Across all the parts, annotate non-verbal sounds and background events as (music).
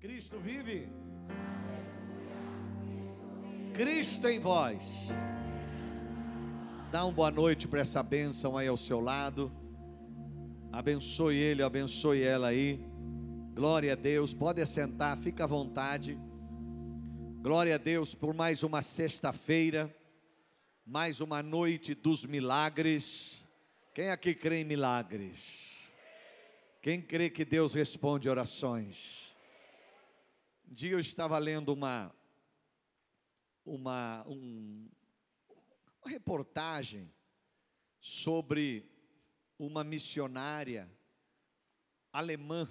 Cristo vive. Cristo em vós. Dá uma boa noite para essa bênção aí ao seu lado. Abençoe ele, abençoe ela aí. Glória a Deus. Pode assentar, fica à vontade. Glória a Deus por mais uma sexta-feira, mais uma noite dos milagres. Quem aqui crê em milagres? Quem crê que Deus responde orações? Um dia eu estava lendo uma uma, um, uma reportagem sobre uma missionária alemã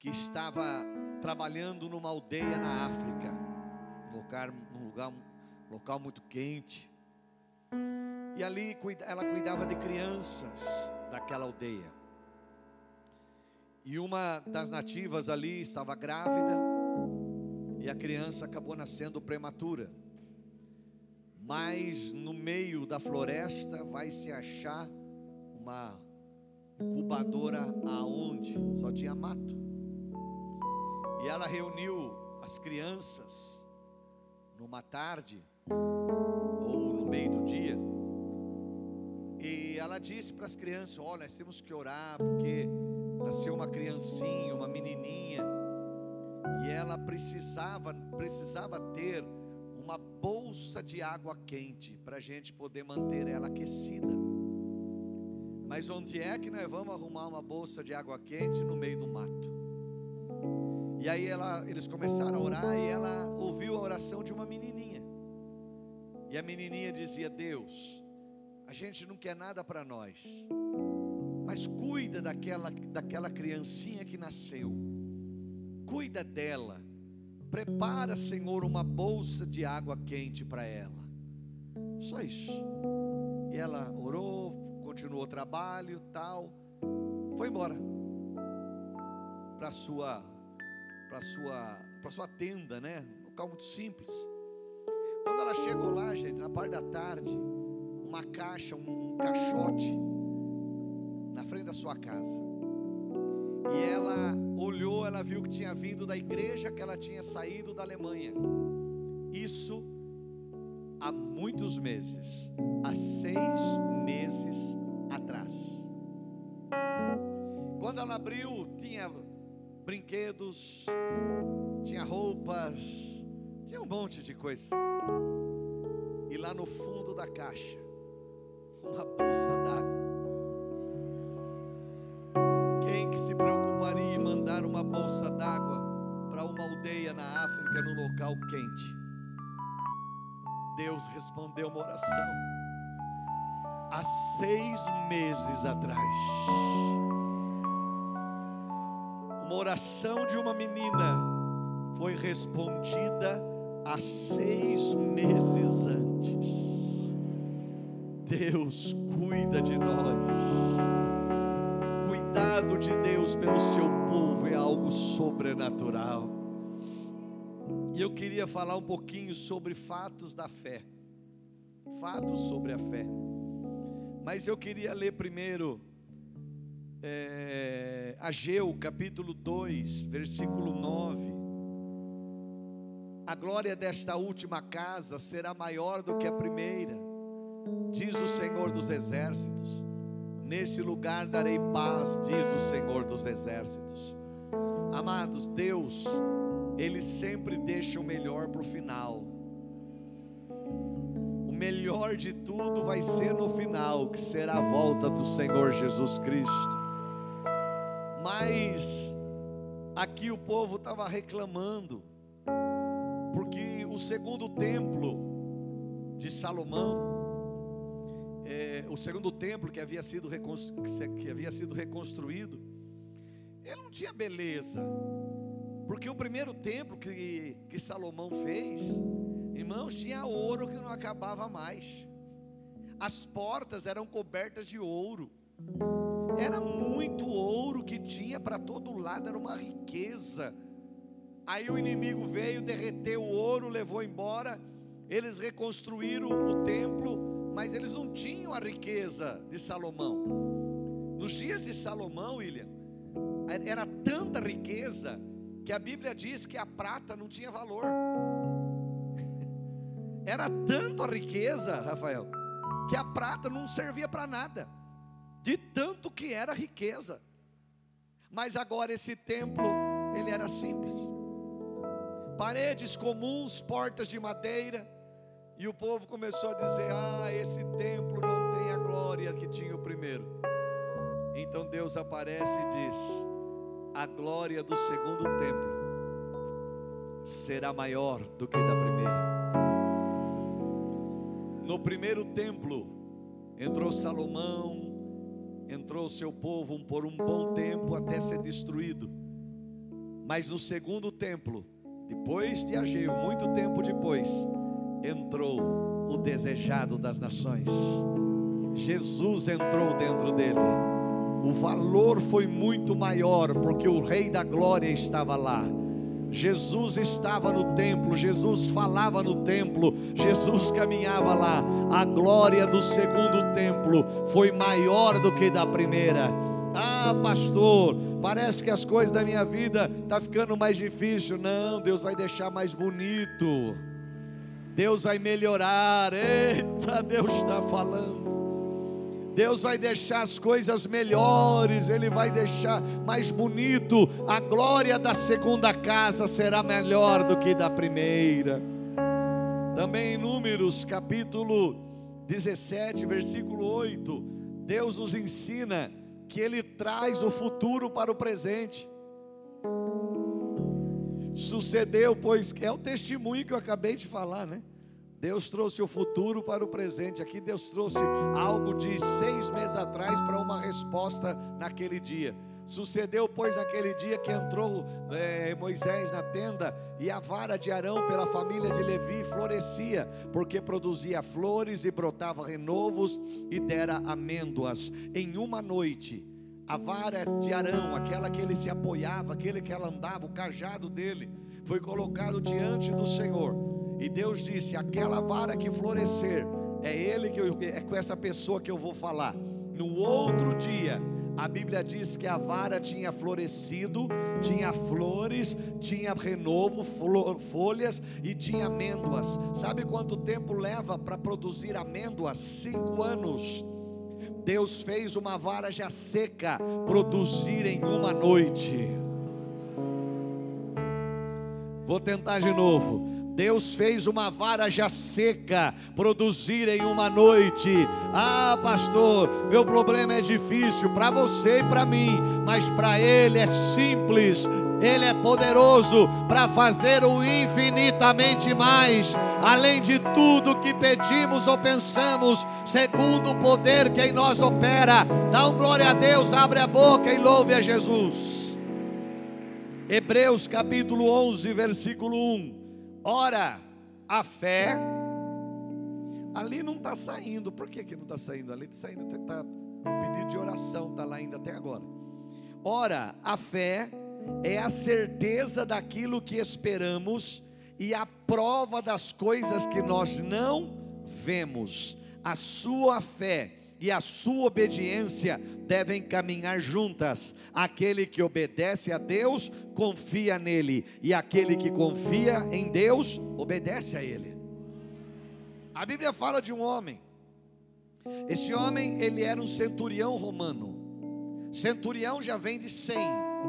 que estava trabalhando numa aldeia na África, num lugar, num lugar, local muito quente. E ali ela cuidava de crianças daquela aldeia. E uma das nativas ali estava grávida e a criança acabou nascendo prematura. Mas no meio da floresta vai se achar uma incubadora aonde só tinha mato. E ela reuniu as crianças numa tarde ou no meio do dia. E ela disse para as crianças: Olha, nós temos que orar porque nasceu uma criancinha, uma menininha, e ela precisava precisava ter uma bolsa de água quente para a gente poder manter ela aquecida. Mas onde é que nós vamos arrumar uma bolsa de água quente no meio do mato? E aí ela, eles começaram a orar e ela ouviu a oração de uma menininha. E a menininha dizia: Deus, a gente não quer nada para nós, mas cuida daquela, daquela criancinha que nasceu, cuida dela, prepara, Senhor, uma bolsa de água quente para ela. Só isso. E ela orou, continuou o trabalho, tal, foi embora para sua para sua para sua tenda, né? Um local muito simples. Quando ela chegou lá, gente, na parte da tarde, uma caixa, um caixote da sua casa. E ela olhou, ela viu que tinha vindo da igreja que ela tinha saído da Alemanha. Isso há muitos meses, há seis meses atrás. Quando ela abriu, tinha brinquedos, tinha roupas, tinha um monte de coisa. E lá no fundo da caixa, uma bolsa d'água. Aldeia na África, num local quente? Deus respondeu uma oração há seis meses atrás uma oração de uma menina foi respondida há seis meses antes. Deus cuida de nós. Cuidado de Deus pelo seu povo é algo sobrenatural. E eu queria falar um pouquinho sobre fatos da fé. Fatos sobre a fé. Mas eu queria ler primeiro é, Ageu capítulo 2, versículo 9. A glória desta última casa será maior do que a primeira, diz o Senhor dos exércitos. Neste lugar darei paz, diz o Senhor dos exércitos. Amados, Deus, Ele sempre deixa o melhor para o final. O melhor de tudo vai ser no final, que será a volta do Senhor Jesus Cristo. Mas aqui o povo estava reclamando, porque o segundo templo de Salomão, é, o segundo templo que havia, sido que havia sido reconstruído, ele não tinha beleza, porque o primeiro templo que, que Salomão fez, irmãos, tinha ouro que não acabava mais, as portas eram cobertas de ouro, era muito ouro que tinha para todo lado, era uma riqueza. Aí o inimigo veio, derreteu o ouro, levou embora. Eles reconstruíram o templo, mas eles não tinham a riqueza de Salomão. Nos dias de Salomão, William, era tanta riqueza que a Bíblia diz que a prata não tinha valor. (laughs) Era tanto a riqueza, Rafael, que a prata não servia para nada, de tanto que era riqueza. Mas agora esse templo, ele era simples. Paredes comuns, portas de madeira, e o povo começou a dizer: "Ah, esse templo não tem a glória que tinha o primeiro". Então Deus aparece e diz: "A glória do segundo templo será maior do que da primeira". No primeiro templo entrou Salomão, entrou seu povo por um bom tempo até ser destruído. Mas no segundo templo, depois de Ageu, muito tempo depois, entrou o desejado das nações. Jesus entrou dentro dele. O valor foi muito maior porque o Rei da Glória estava lá. Jesus estava no templo, Jesus falava no templo, Jesus caminhava lá. A glória do segundo templo foi maior do que da primeira. Ah, pastor, parece que as coisas da minha vida tá ficando mais difícil. Não, Deus vai deixar mais bonito. Deus vai melhorar. Eita, Deus está falando. Deus vai deixar as coisas melhores, Ele vai deixar mais bonito. A glória da segunda casa será melhor do que da primeira. Também em Números, capítulo 17, versículo 8, Deus nos ensina que Ele traz o futuro para o presente. Sucedeu, pois, é o testemunho que eu acabei de falar, né? Deus trouxe o futuro para o presente. Aqui Deus trouxe algo de seis meses atrás para uma resposta naquele dia. Sucedeu, pois, naquele dia que entrou é, Moisés na tenda e a vara de Arão pela família de Levi florescia, porque produzia flores e brotava renovos e dera amêndoas. Em uma noite, a vara de Arão, aquela que ele se apoiava, aquele que ela andava, o cajado dele, foi colocado diante do Senhor e Deus disse: aquela vara que florescer, é ele que eu, é com essa pessoa que eu vou falar. No outro dia, a Bíblia diz que a vara tinha florescido, tinha flores, tinha renovo, flor, folhas e tinha amêndoas. Sabe quanto tempo leva para produzir amêndoas? Cinco anos. Deus fez uma vara já seca produzir em uma noite. Vou tentar de novo. Deus fez uma vara já seca produzir em uma noite. Ah, pastor, meu problema é difícil para você e para mim, mas para Ele é simples. Ele é poderoso para fazer o infinitamente mais, além de tudo que pedimos ou pensamos, segundo o poder que em nós opera. Dá um glória a Deus, abre a boca e louve a Jesus. Hebreus capítulo 11, versículo 1. Ora, a fé, ali não está saindo. Por que, que não está saindo? Ali está saindo, está o pedido de oração, está lá ainda até agora. Ora, a fé é a certeza daquilo que esperamos e a prova das coisas que nós não vemos. A sua fé e a sua obediência devem caminhar juntas. Aquele que obedece a Deus, confia nele, e aquele que confia em Deus, obedece a ele. A Bíblia fala de um homem. Esse homem, ele era um centurião romano. Centurião já vem de 100.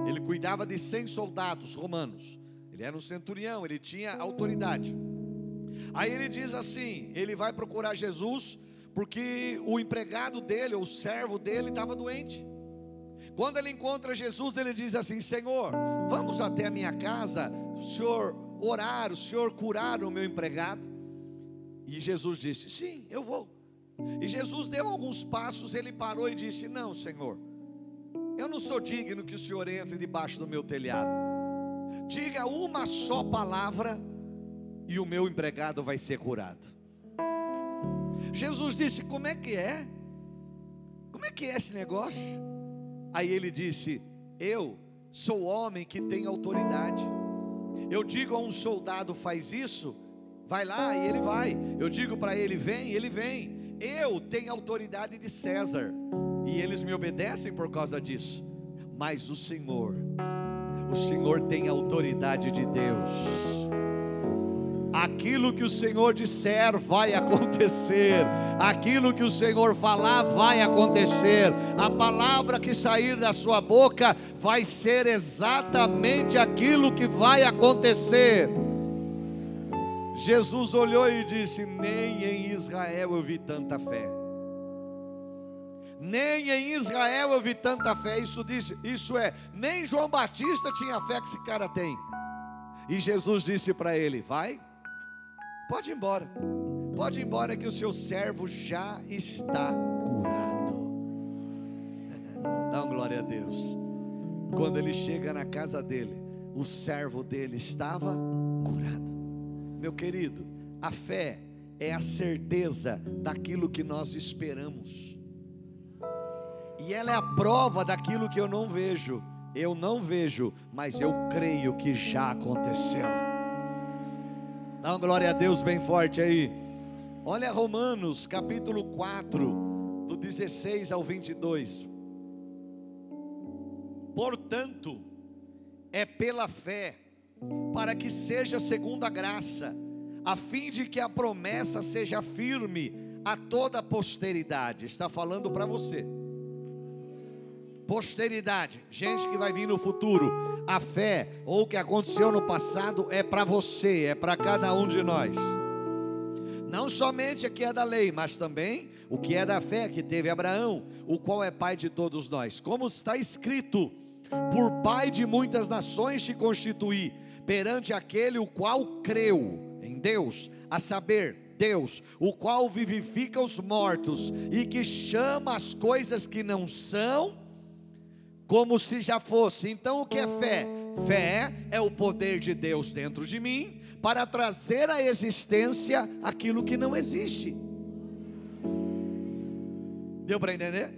Ele cuidava de 100 soldados romanos. Ele era um centurião, ele tinha autoridade. Aí ele diz assim: ele vai procurar Jesus porque o empregado dele, o servo dele, estava doente. Quando ele encontra Jesus, ele diz assim: Senhor, vamos até a minha casa, o Senhor orar, o Senhor curar o meu empregado. E Jesus disse: Sim, eu vou. E Jesus deu alguns passos, ele parou e disse: Não, Senhor, eu não sou digno que o Senhor entre debaixo do meu telhado. Diga uma só palavra e o meu empregado vai ser curado. Jesus disse: Como é que é? Como é que é esse negócio? Aí ele disse: Eu sou homem que tem autoridade. Eu digo a um soldado: faz isso, vai lá e ele vai. Eu digo para ele: vem, ele vem. Eu tenho autoridade de César e eles me obedecem por causa disso. Mas o Senhor, o Senhor tem autoridade de Deus. Aquilo que o Senhor disser vai acontecer, aquilo que o Senhor falar vai acontecer, a palavra que sair da sua boca vai ser exatamente aquilo que vai acontecer. Jesus olhou e disse: Nem em Israel eu vi tanta fé. Nem em Israel eu vi tanta fé. Isso disse, isso é, nem João Batista tinha a fé que esse cara tem. E Jesus disse para ele: Vai, pode ir embora, pode ir embora que o seu servo já está curado. (laughs) Dá uma glória a Deus. Quando ele chega na casa dele, o servo dele estava curado. Meu querido, a fé é a certeza daquilo que nós esperamos. E ela é a prova daquilo que eu não vejo. Eu não vejo, mas eu creio que já aconteceu. Dá uma glória a Deus bem forte aí. Olha Romanos capítulo 4, do 16 ao 22. Portanto, é pela fé para que seja segundo a graça, a fim de que a promessa seja firme a toda a posteridade. Está falando para você. Posteridade, gente que vai vir no futuro. A fé ou o que aconteceu no passado é para você, é para cada um de nós. Não somente aqui é da lei, mas também o que é da fé que teve Abraão, o qual é pai de todos nós. Como está escrito: Por pai de muitas nações te constituí perante aquele o qual creu em Deus, a saber, Deus, o qual vivifica os mortos e que chama as coisas que não são como se já fosse. Então, o que é fé? Fé é o poder de Deus dentro de mim para trazer à existência aquilo que não existe. Deu para entender?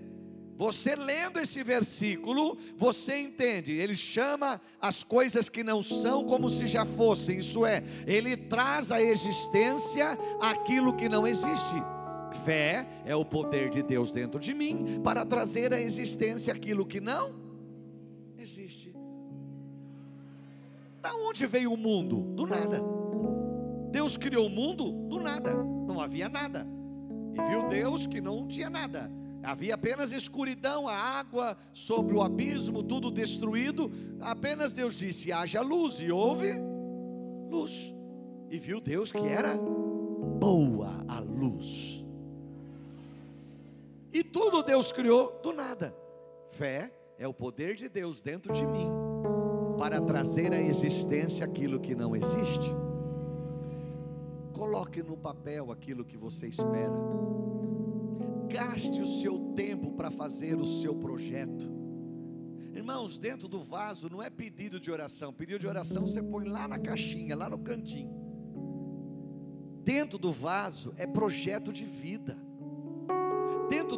Você lendo esse versículo, você entende, ele chama as coisas que não são como se já fossem, isso é, ele traz à existência aquilo que não existe. Fé é o poder de Deus dentro de mim para trazer à existência aquilo que não existe. Da onde veio o mundo? Do nada. Deus criou o mundo do nada, não havia nada. E viu Deus que não tinha nada. Havia apenas escuridão, a água sobre o abismo, tudo destruído. Apenas Deus disse: haja luz, e houve luz. E viu Deus que era boa a luz. E tudo Deus criou do nada. Fé é o poder de Deus dentro de mim para trazer à existência aquilo que não existe. Coloque no papel aquilo que você espera gaste o seu tempo para fazer o seu projeto. Irmãos, dentro do vaso não é pedido de oração, pedido de oração você põe lá na caixinha, lá no cantinho. Dentro do vaso é projeto de vida.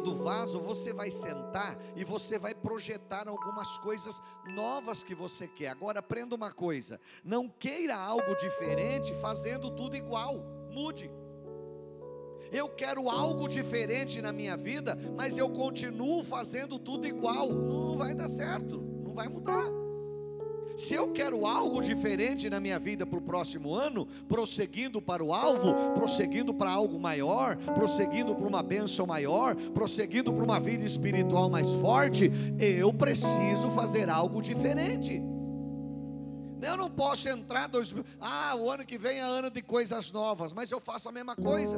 Do vaso você vai sentar e você vai projetar algumas coisas novas que você quer. Agora aprenda uma coisa: não queira algo diferente fazendo tudo igual. Mude eu quero algo diferente na minha vida, mas eu continuo fazendo tudo igual, não vai dar certo, não vai mudar. Se eu quero algo diferente na minha vida para o próximo ano, prosseguindo para o alvo, prosseguindo para algo maior, prosseguindo para uma bênção maior, prosseguindo para uma vida espiritual mais forte, eu preciso fazer algo diferente. Eu não posso entrar dois ah, o ano que vem é ano de coisas novas, mas eu faço a mesma coisa.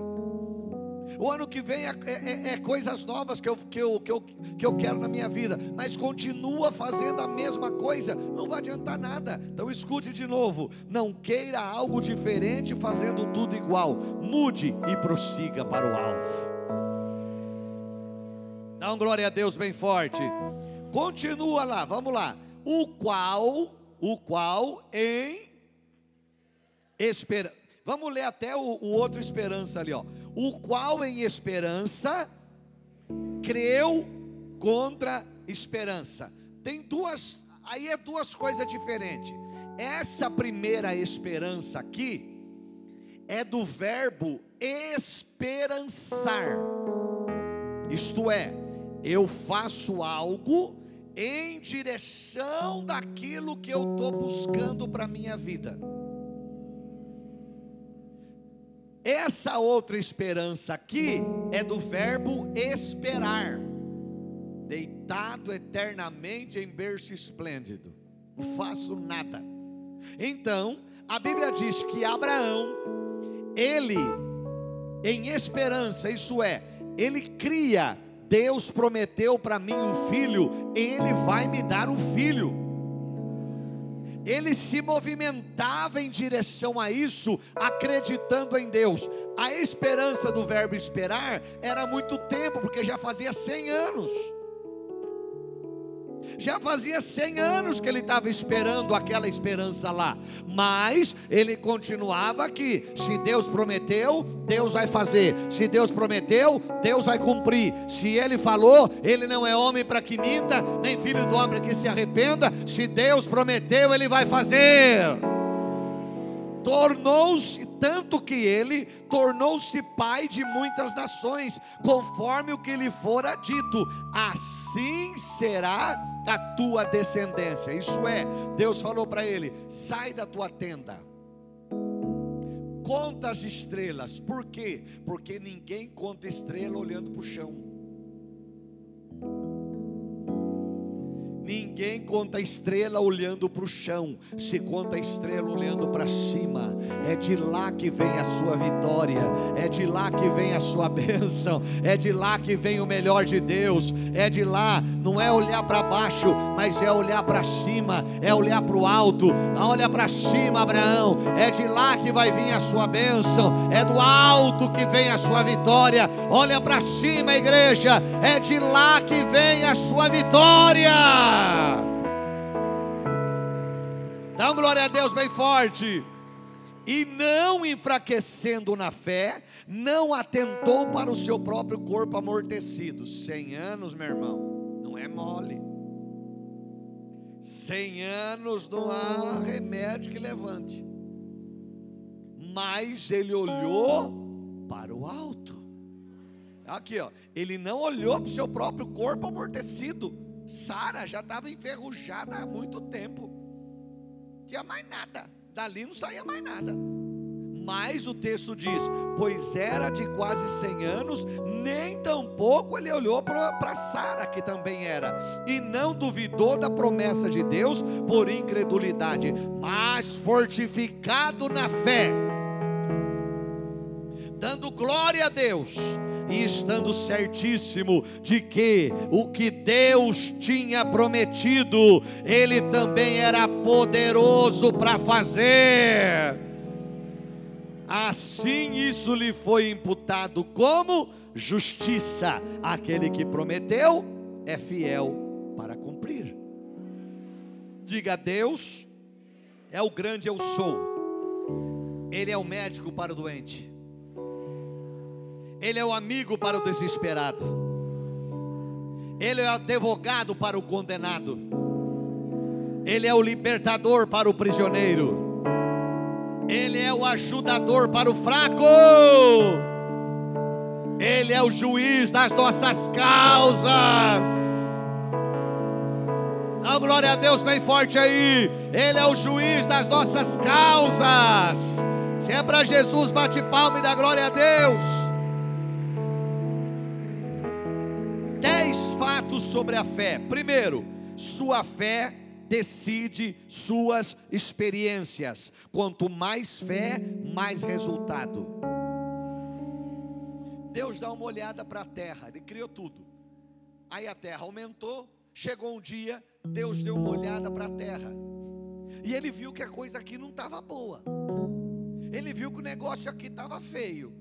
O ano que vem é, é, é, é, coisas novas que eu, que, eu, que, eu, que eu quero na minha vida, mas continua fazendo a mesma coisa, não vai adiantar nada. Então escute de novo: não queira algo diferente fazendo tudo igual, mude e prossiga para o alvo. Dá um glória a Deus bem forte. Continua lá, vamos lá. O qual, o qual em esperança. Vamos ler até o, o outro esperança ali, ó o qual em esperança creu contra esperança. Tem duas, aí é duas coisas diferentes. Essa primeira esperança aqui é do verbo esperançar. Isto é, eu faço algo em direção daquilo que eu estou buscando para a minha vida. Essa outra esperança aqui é do verbo esperar, deitado eternamente em berço esplêndido, não faço nada. Então, a Bíblia diz que Abraão, ele, em esperança, isso é, ele cria, Deus prometeu para mim um filho, ele vai me dar um filho ele se movimentava em direção a isso, acreditando em Deus. A esperança do verbo esperar era muito tempo, porque já fazia 100 anos. Já fazia 100 anos que ele estava esperando aquela esperança lá, mas ele continuava aqui. Se Deus prometeu, Deus vai fazer. Se Deus prometeu, Deus vai cumprir. Se ele falou, ele não é homem para que minta, nem filho do homem que se arrependa. Se Deus prometeu, ele vai fazer tornou-se, tanto que ele tornou-se pai de muitas nações, conforme o que lhe fora dito, assim será a tua descendência. Isso é, Deus falou para ele: sai da tua tenda. Conta as estrelas, por quê? Porque ninguém conta estrela olhando para o chão. Ninguém conta a estrela olhando para o chão, se conta a estrela olhando para cima. É de lá que vem a sua vitória, é de lá que vem a sua (laughs) bênção, é de lá que vem o melhor de Deus, é de lá, não é olhar para baixo, mas é olhar para cima, é olhar para o alto. Olha para cima, Abraão, é de lá que vai vir a sua bênção, é do alto que vem a sua vitória. Olha para cima, igreja, é de lá que vem a sua vitória. Dá um glória a Deus bem forte. E não enfraquecendo na fé, não atentou para o seu próprio corpo amortecido. Cem anos, meu irmão, não é mole. Cem anos não há remédio que levante. Mas ele olhou para o alto. Aqui, ó, ele não olhou para o seu próprio corpo amortecido. Sara já estava enferrujada há muito tempo. Tinha mais nada. Dali não saía mais nada. Mas o texto diz: pois era de quase 100 anos, nem tampouco ele olhou para Sara, que também era, e não duvidou da promessa de Deus por incredulidade, mas fortificado na fé, dando glória a Deus e estando certíssimo de que o que Deus tinha prometido, Ele também era poderoso para fazer. Assim isso lhe foi imputado como justiça. Aquele que prometeu é fiel para cumprir. Diga: Deus é o grande eu sou. Ele é o médico para o doente. Ele é o amigo para o desesperado. Ele é o advogado para o condenado. Ele é o libertador para o prisioneiro. Ele é o ajudador para o fraco. Ele é o juiz das nossas causas. Dá glória a Deus bem forte aí. Ele é o juiz das nossas causas. Se é para Jesus, bate palma e dá glória a Deus. Fatos sobre a fé. Primeiro, sua fé decide suas experiências. Quanto mais fé, mais resultado. Deus dá uma olhada para a terra, Ele criou tudo. Aí a terra aumentou, chegou um dia, Deus deu uma olhada para a terra. E ele viu que a coisa aqui não estava boa. Ele viu que o negócio aqui estava feio.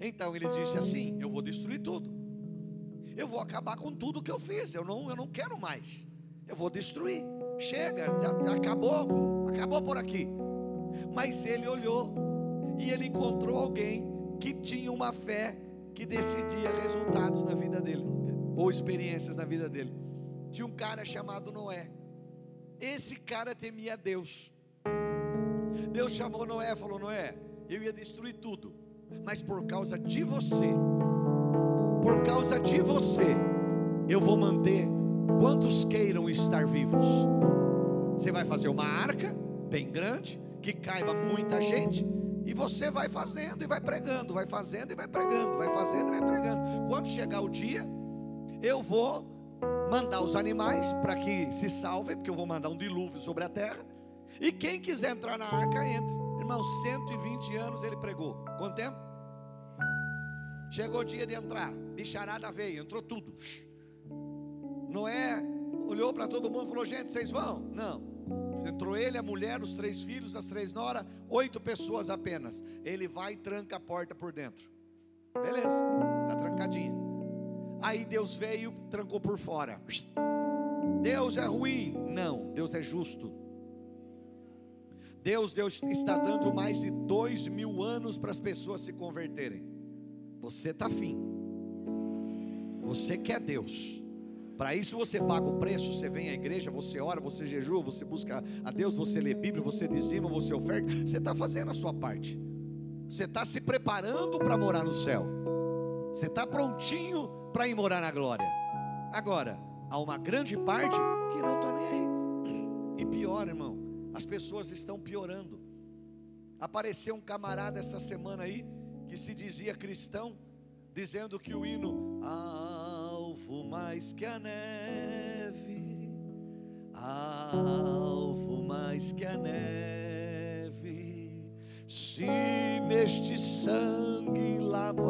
Então ele disse assim: Eu vou destruir tudo eu vou acabar com tudo que eu fiz. Eu não, eu não quero mais. Eu vou destruir. Chega, acabou, acabou por aqui. Mas ele olhou e ele encontrou alguém que tinha uma fé que decidia resultados na vida dele, ou experiências na vida dele. Tinha um cara chamado Noé. Esse cara temia Deus. Deus chamou Noé falou: Noé, eu ia destruir tudo, mas por causa de você, por causa de você, eu vou manter Quantos queiram estar vivos? Você vai fazer uma arca bem grande, que caiba muita gente, e você vai fazendo e vai pregando, vai fazendo e vai pregando, vai fazendo e vai pregando. Quando chegar o dia, eu vou mandar os animais para que se salvem, porque eu vou mandar um dilúvio sobre a terra. E quem quiser entrar na arca, entre. Irmão, 120 anos ele pregou. Quanto tempo? Chegou o dia de entrar, bicharada veio, entrou tudo. Noé olhou para todo mundo e falou: Gente, vocês vão? Não. Entrou ele, a mulher, os três filhos, as três noras, oito pessoas apenas. Ele vai e tranca a porta por dentro. Beleza, está trancadinha. Aí Deus veio, trancou por fora. Deus é ruim? Não, Deus é justo. Deus, Deus está dando mais de dois mil anos para as pessoas se converterem. Você está afim. Você quer Deus. Para isso você paga o preço, você vem à igreja, você ora, você jejua, você busca a Deus, você lê Bíblia, você dizima, você oferta. Você está fazendo a sua parte. Você está se preparando para morar no céu. Você está prontinho para ir morar na glória. Agora, há uma grande parte que não está nem aí. E pior, irmão, as pessoas estão piorando. Apareceu um camarada essa semana aí que se dizia cristão, dizendo que o hino alvo mais que a neve, alvo mais que a neve, se neste sangue lavado,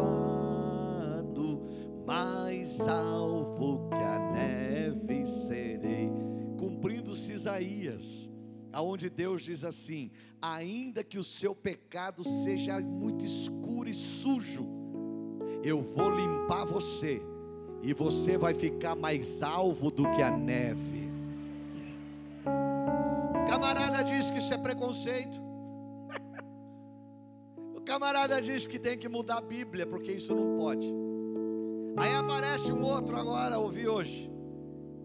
mais alvo que a neve serei, cumprindo-se Isaías aonde Deus diz assim: ainda que o seu pecado seja muito escuro e sujo, eu vou limpar você, e você vai ficar mais alvo do que a neve. O camarada diz que isso é preconceito. (laughs) o camarada diz que tem que mudar a Bíblia, porque isso não pode. Aí aparece um outro agora, ouvi hoje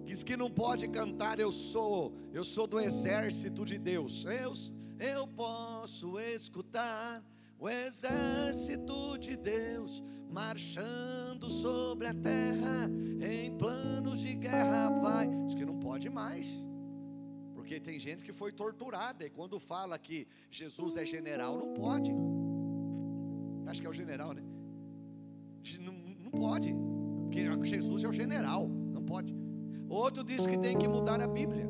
diz que não pode cantar eu sou, eu sou do exército de Deus. Eu, eu posso escutar o exército de Deus marchando sobre a terra em planos de guerra vai. Diz que não pode mais. Porque tem gente que foi torturada e quando fala que Jesus é general, não pode. Acho que é o general, né? Não, não pode. Porque Jesus é o general, não pode. Outro diz que tem que mudar a Bíblia.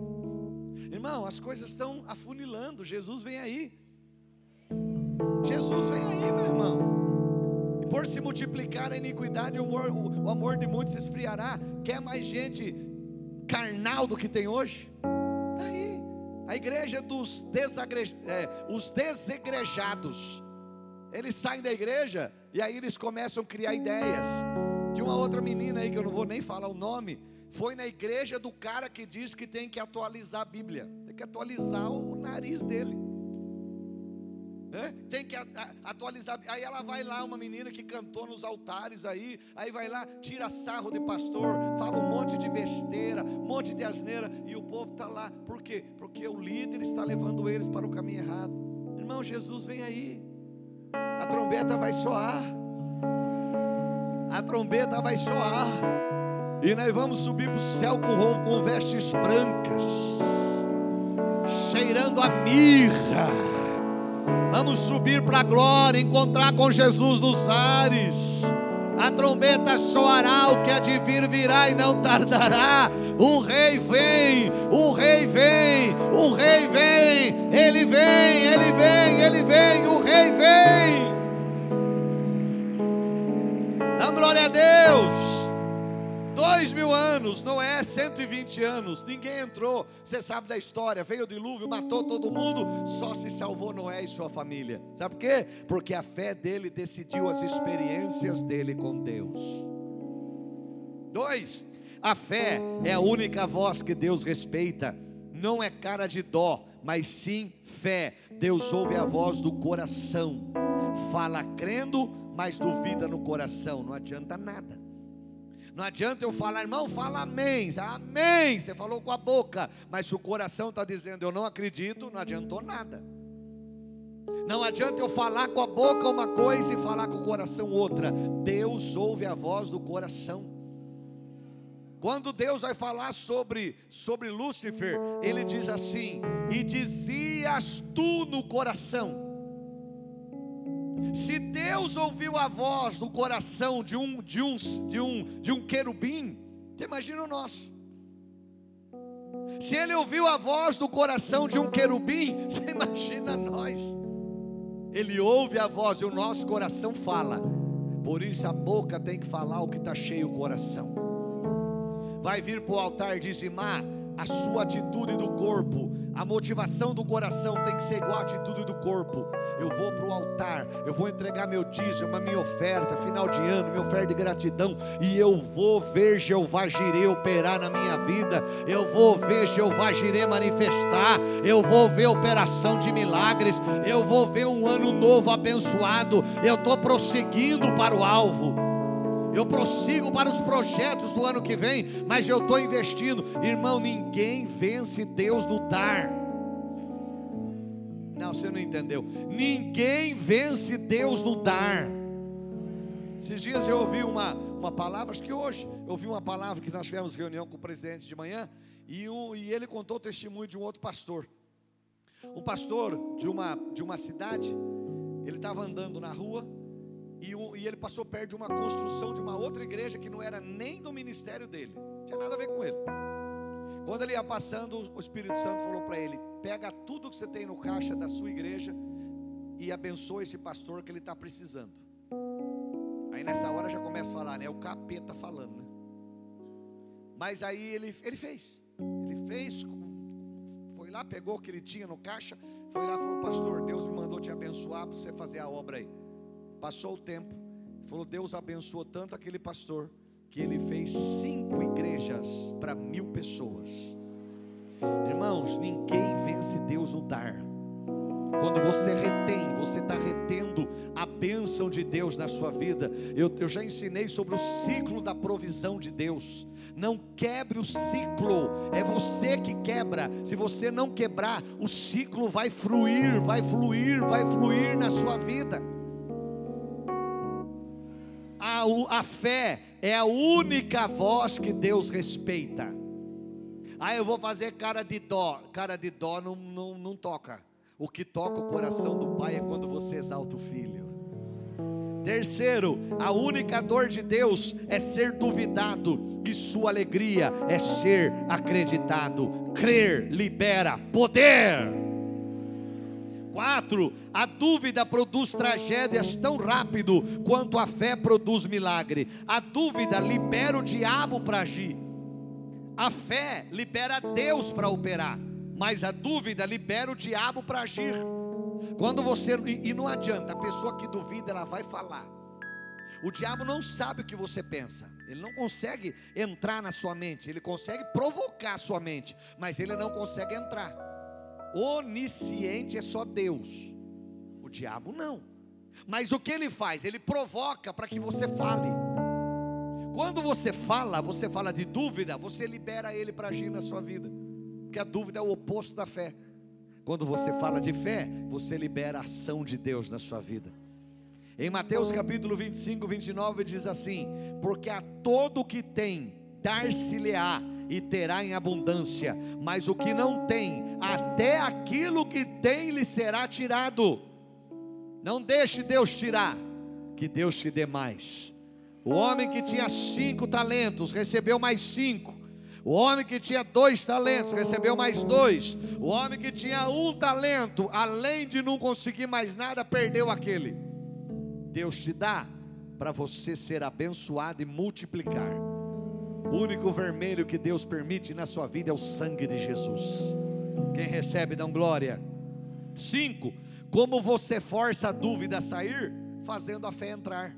Irmão, as coisas estão afunilando. Jesus vem aí. Jesus vem aí, meu irmão. E por se multiplicar a iniquidade, o amor, o amor de muitos se esfriará. Quer mais gente carnal do que tem hoje? Está aí. A igreja dos desagre... é, os desegrejados. Eles saem da igreja e aí eles começam a criar ideias. De uma outra menina aí que eu não vou nem falar o nome foi na igreja do cara que diz que tem que atualizar a Bíblia, tem que atualizar o nariz dele. É? Tem que atualizar. Aí ela vai lá, uma menina que cantou nos altares aí, aí vai lá, tira sarro de pastor, fala um monte de besteira, um monte de asneira, e o povo está lá. Por quê? Porque o líder está levando eles para o caminho errado. Irmão, Jesus vem aí. A trombeta vai soar. A trombeta vai soar. E nós vamos subir para o céu com, com vestes brancas, cheirando a mirra. Vamos subir para a glória, encontrar com Jesus nos ares. A trombeta soará, o que há de vir virá e não tardará. O rei vem, o rei vem, o rei vem, ele vem, ele vem, ele vem, o rei vem. Dá glória a Deus. Dois mil anos, Noé, 120 anos, ninguém entrou. Você sabe da história: veio o dilúvio, matou todo mundo, só se salvou Noé e sua família. Sabe por quê? Porque a fé dele decidiu as experiências dele com Deus. Dois, a fé é a única voz que Deus respeita, não é cara de dó, mas sim fé. Deus ouve a voz do coração, fala crendo, mas duvida no coração, não adianta nada. Não adianta eu falar, irmão, fala amém. Amém. Você falou com a boca, mas se o coração está dizendo eu não acredito, não adiantou nada. Não adianta eu falar com a boca uma coisa e falar com o coração outra. Deus ouve a voz do coração. Quando Deus vai falar sobre, sobre Lúcifer, ele diz assim: E dizias tu no coração. Se Deus ouviu a voz do coração de um de um de um de um querubim, imagina o nosso. Se ele ouviu a voz do coração de um querubim, (laughs) você imagina nós. Ele ouve a voz e o nosso coração fala. Por isso a boca tem que falar o que está cheio o coração. Vai vir para o altar dizimar a sua atitude do corpo, a motivação do coração tem que ser igual à atitude do corpo. Eu vou para o altar, eu vou entregar meu dízimo, a minha oferta, final de ano, minha oferta de gratidão, e eu vou ver Jeová Jireh operar na minha vida, eu vou ver Jeová Jireh manifestar, eu vou ver operação de milagres, eu vou ver um ano novo abençoado, eu estou prosseguindo para o alvo eu prossigo para os projetos do ano que vem, mas eu estou investindo. Irmão, ninguém vence Deus no dar. Não, você não entendeu. Ninguém vence Deus no dar. Esses dias eu ouvi uma, uma palavra, acho que hoje, eu ouvi uma palavra que nós tivemos reunião com o presidente de manhã, e, um, e ele contou o testemunho de um outro pastor. Um pastor de uma, de uma cidade, ele estava andando na rua, e, e, ele passou perto de uma construção de uma outra igreja que não era nem do ministério dele, não tinha nada a ver com ele. Quando ele ia passando, o Espírito Santo falou para ele: pega tudo que você tem no caixa da sua igreja e abençoa esse pastor que ele está precisando. Aí nessa hora já começa a falar, né? É o capeta falando, né? Mas aí ele, ele fez, ele fez, foi lá, pegou o que ele tinha no caixa, foi lá e falou: Pastor, Deus me mandou te abençoar para você fazer a obra aí. Passou o tempo, falou: Deus abençoou tanto aquele pastor que ele fez cinco igrejas para mil pessoas. Irmãos, ninguém vence Deus no dar. Quando você retém, você está retendo a bênção de Deus na sua vida. Eu, eu já ensinei sobre o ciclo da provisão de Deus. Não quebre o ciclo, é você que quebra. Se você não quebrar, o ciclo vai fluir, vai fluir, vai fluir na sua vida a, fé é a única voz que Deus respeita. Ah, eu vou fazer cara de dó. Cara de dó não, não, não toca. O que toca o coração do pai é quando você exalta o filho. Terceiro, a única dor de Deus é ser duvidado, e sua alegria é ser acreditado. Crer libera poder. Quatro, a dúvida produz tragédias tão rápido quanto a fé produz milagre. A dúvida libera o diabo para agir. A fé libera Deus para operar, mas a dúvida libera o diabo para agir. Quando você e, e não adianta, a pessoa que duvida ela vai falar. O diabo não sabe o que você pensa. Ele não consegue entrar na sua mente, ele consegue provocar a sua mente, mas ele não consegue entrar. Onisciente é só Deus, o diabo não. Mas o que ele faz? Ele provoca para que você fale. Quando você fala, você fala de dúvida, você libera ele para agir na sua vida, porque a dúvida é o oposto da fé. Quando você fala de fé, você libera a ação de Deus na sua vida. Em Mateus capítulo 25, 29 diz assim: Porque a todo que tem, dar-se-lhe-á e terá em abundância, mas o que não tem, até aquilo que tem lhe será tirado. Não deixe Deus tirar, que Deus te dê mais. O homem que tinha cinco talentos recebeu mais cinco. O homem que tinha dois talentos recebeu mais dois. O homem que tinha um talento, além de não conseguir mais nada, perdeu aquele. Deus te dá para você ser abençoado e multiplicar. O único vermelho que Deus permite na sua vida é o sangue de Jesus. Quem recebe, dão glória. Cinco, como você força a dúvida a sair? Fazendo a fé entrar,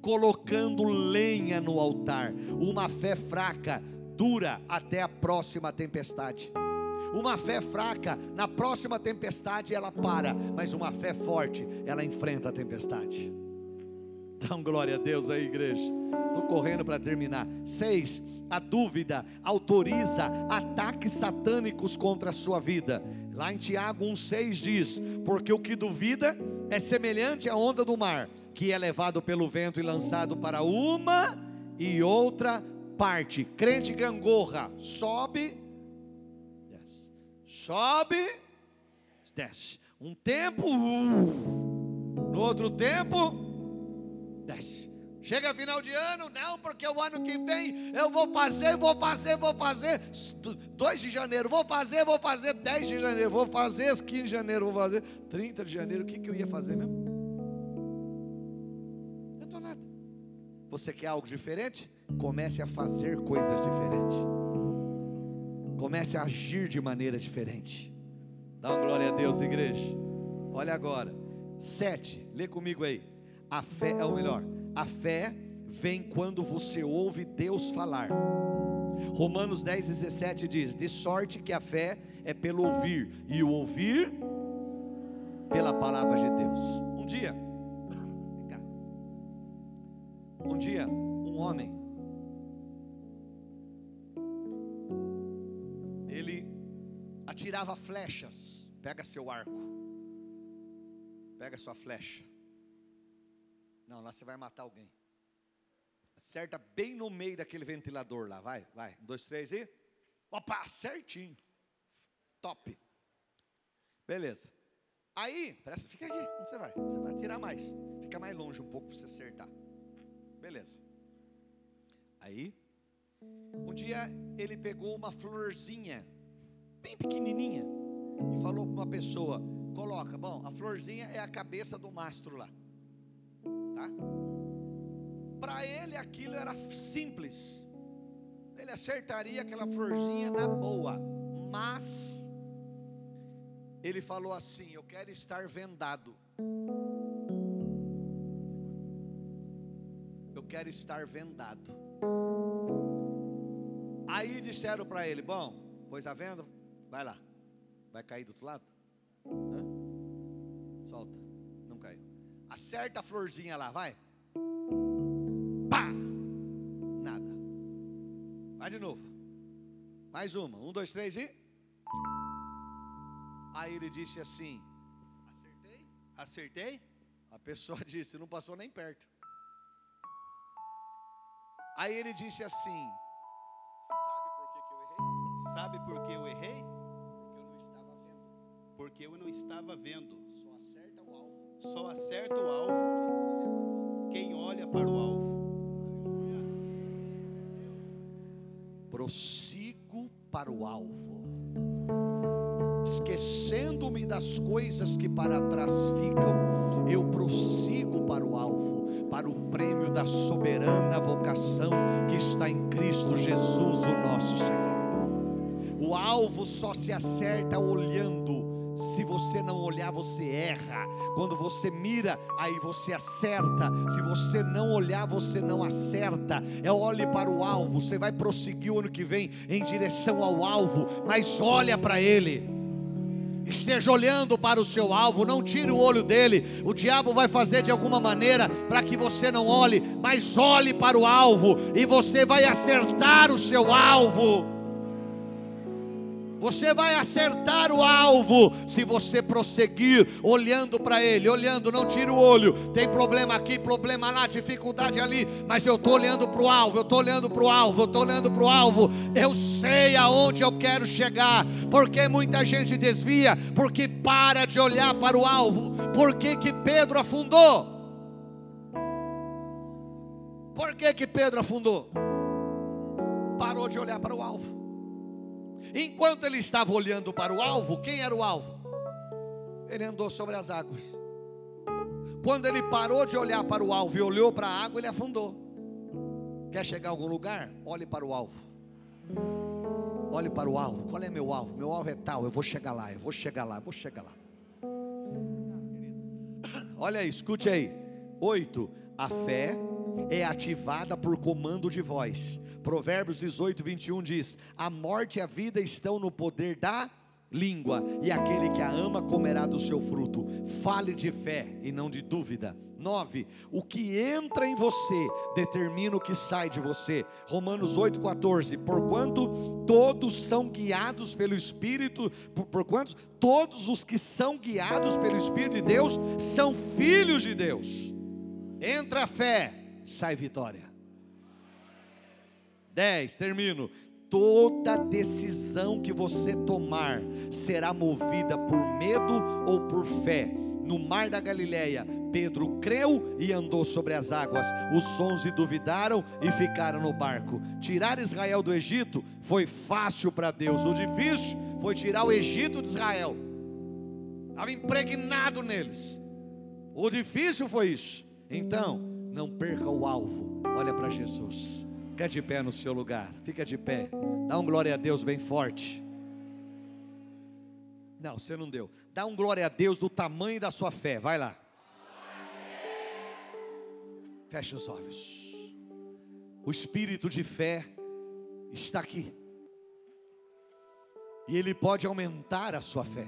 colocando lenha no altar. Uma fé fraca dura até a próxima tempestade. Uma fé fraca, na próxima tempestade ela para, mas uma fé forte, ela enfrenta a tempestade. (laughs) Dá glória a Deus aí, igreja. Estou correndo para terminar. Seis, a dúvida autoriza ataques satânicos contra a sua vida. Lá em Tiago 1,6 diz: Porque o que duvida é semelhante à onda do mar, que é levado pelo vento e lançado para uma e outra parte. Crente gangorra, sobe, desce. Sobe, desce. Um tempo, uh. no outro tempo, desce. Chega final de ano, não, porque o ano que vem eu vou fazer, vou fazer, vou fazer. 2 de janeiro, vou fazer, vou fazer. 10 de janeiro, vou fazer. 15 de janeiro, vou fazer. 30 de janeiro, o que, que eu ia fazer mesmo? Eu estou nada. Você quer algo diferente? Comece a fazer coisas diferentes. Comece a agir de maneira diferente. Dá uma glória a Deus, igreja. Olha agora. Sete, lê comigo aí. A fé é o melhor. A fé vem quando você ouve Deus falar. Romanos 10, 17 diz: De sorte que a fé é pelo ouvir, e o ouvir pela palavra de Deus. Um dia, (coughs) um dia, um homem, ele atirava flechas. Pega seu arco, pega sua flecha. Não, lá você vai matar alguém. Acerta bem no meio daquele ventilador lá. Vai, vai. Um, dois, três e. Opa, certinho. Top. Beleza. Aí, presta, fica aqui. Onde você vai? Você vai tirar mais. Fica mais longe um pouco para você acertar. Beleza. Aí, um dia ele pegou uma florzinha, bem pequenininha, e falou para uma pessoa: coloca, bom, a florzinha é a cabeça do mastro lá Para ele aquilo era simples. Ele acertaria aquela florzinha na boa, mas ele falou assim: Eu quero estar vendado. Eu quero estar vendado. Aí disseram para ele: Bom, pois a venda, vai lá, vai cair do outro lado? Hã? Solta. Acerta a florzinha lá, vai. Pá! Nada. Vai de novo. Mais uma. Um, dois, três e. Aí ele disse assim: Acertei? Acertei? A pessoa (laughs) disse: Não passou nem perto. Aí ele disse assim: Sabe por que eu errei? Sabe por que eu errei? Porque eu não estava vendo. Porque eu não estava vendo só acerta o alvo quem olha para o alvo. Prossigo para o alvo, esquecendo-me das coisas que para trás ficam, eu prossigo para o alvo, para o prêmio da soberana vocação que está em Cristo Jesus, o nosso Senhor. O alvo só se acerta olhando se você não olhar, você erra. Quando você mira, aí você acerta. Se você não olhar, você não acerta. É olhe para o alvo. Você vai prosseguir o ano que vem em direção ao alvo, mas olha para ele. Esteja olhando para o seu alvo, não tire o olho dele. O diabo vai fazer de alguma maneira para que você não olhe, mas olhe para o alvo e você vai acertar o seu alvo. Você vai acertar o alvo se você prosseguir olhando para Ele, olhando, não tira o olho. Tem problema aqui, problema lá, dificuldade ali, mas eu estou olhando para o alvo, eu estou olhando para o alvo, eu estou olhando para o alvo. Eu sei aonde eu quero chegar, porque muita gente desvia, porque para de olhar para o alvo. Por que, que Pedro afundou? Por que, que Pedro afundou? Parou de olhar para o alvo. Enquanto ele estava olhando para o alvo, quem era o alvo? Ele andou sobre as águas. Quando ele parou de olhar para o alvo e olhou para a água, ele afundou. Quer chegar a algum lugar? Olhe para o alvo. Olhe para o alvo. Qual é meu alvo? Meu alvo é tal. Eu vou chegar lá, eu vou chegar lá, eu vou chegar lá. Olha aí, escute aí. Oito. A fé é ativada por comando de voz. Provérbios 18, 21 diz: A morte e a vida estão no poder da língua, e aquele que a ama comerá do seu fruto. Fale de fé e não de dúvida. 9. O que entra em você determina o que sai de você. Romanos 8,14. Porquanto todos são guiados pelo Espírito, por, por quantos? Todos os que são guiados pelo Espírito de Deus são filhos de Deus. Entra a fé, sai vitória. 10, termino. Toda decisão que você tomar será movida por medo ou por fé. No mar da Galileia, Pedro creu e andou sobre as águas. Os onze duvidaram e ficaram no barco. Tirar Israel do Egito foi fácil para Deus. O difícil foi tirar o Egito de Israel. Estava impregnado neles. O difícil foi isso. Então, não perca o alvo. Olha para Jesus. Fica de pé no seu lugar. Fica de pé. Dá um glória a Deus bem forte. Não, você não deu. Dá um glória a Deus do tamanho da sua fé. Vai lá. Feche os olhos. O espírito de fé está aqui. E ele pode aumentar a sua fé.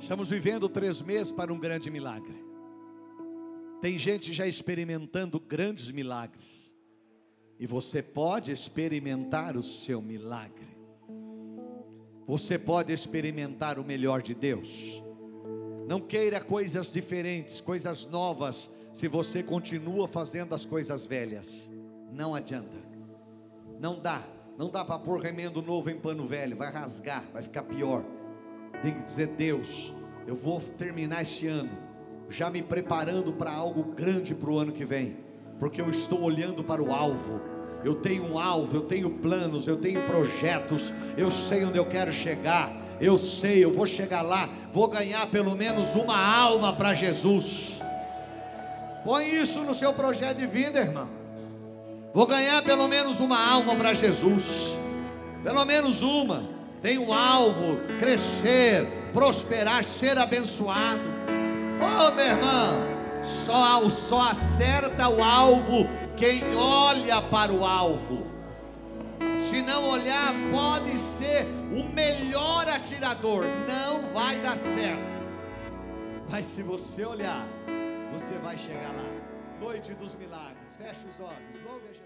Estamos vivendo três meses para um grande milagre. Tem gente já experimentando grandes milagres. E você pode experimentar o seu milagre. Você pode experimentar o melhor de Deus. Não queira coisas diferentes, coisas novas, se você continua fazendo as coisas velhas. Não adianta. Não dá. Não dá para pôr remendo novo em pano velho. Vai rasgar, vai ficar pior. Tem que dizer: Deus, eu vou terminar este ano, já me preparando para algo grande para o ano que vem, porque eu estou olhando para o alvo eu tenho um alvo, eu tenho planos, eu tenho projetos, eu sei onde eu quero chegar, eu sei, eu vou chegar lá, vou ganhar pelo menos uma alma para Jesus. Põe isso no seu projeto de vida, irmão. Vou ganhar pelo menos uma alma para Jesus, pelo menos uma. Tem um alvo, crescer, prosperar, ser abençoado. Oh, meu irmão, só, só acerta o alvo quem olha para o alvo. Se não olhar, pode ser o melhor atirador, não vai dar certo. Mas se você olhar, você vai chegar lá. Noite dos milagres. Feche os olhos. Louve a.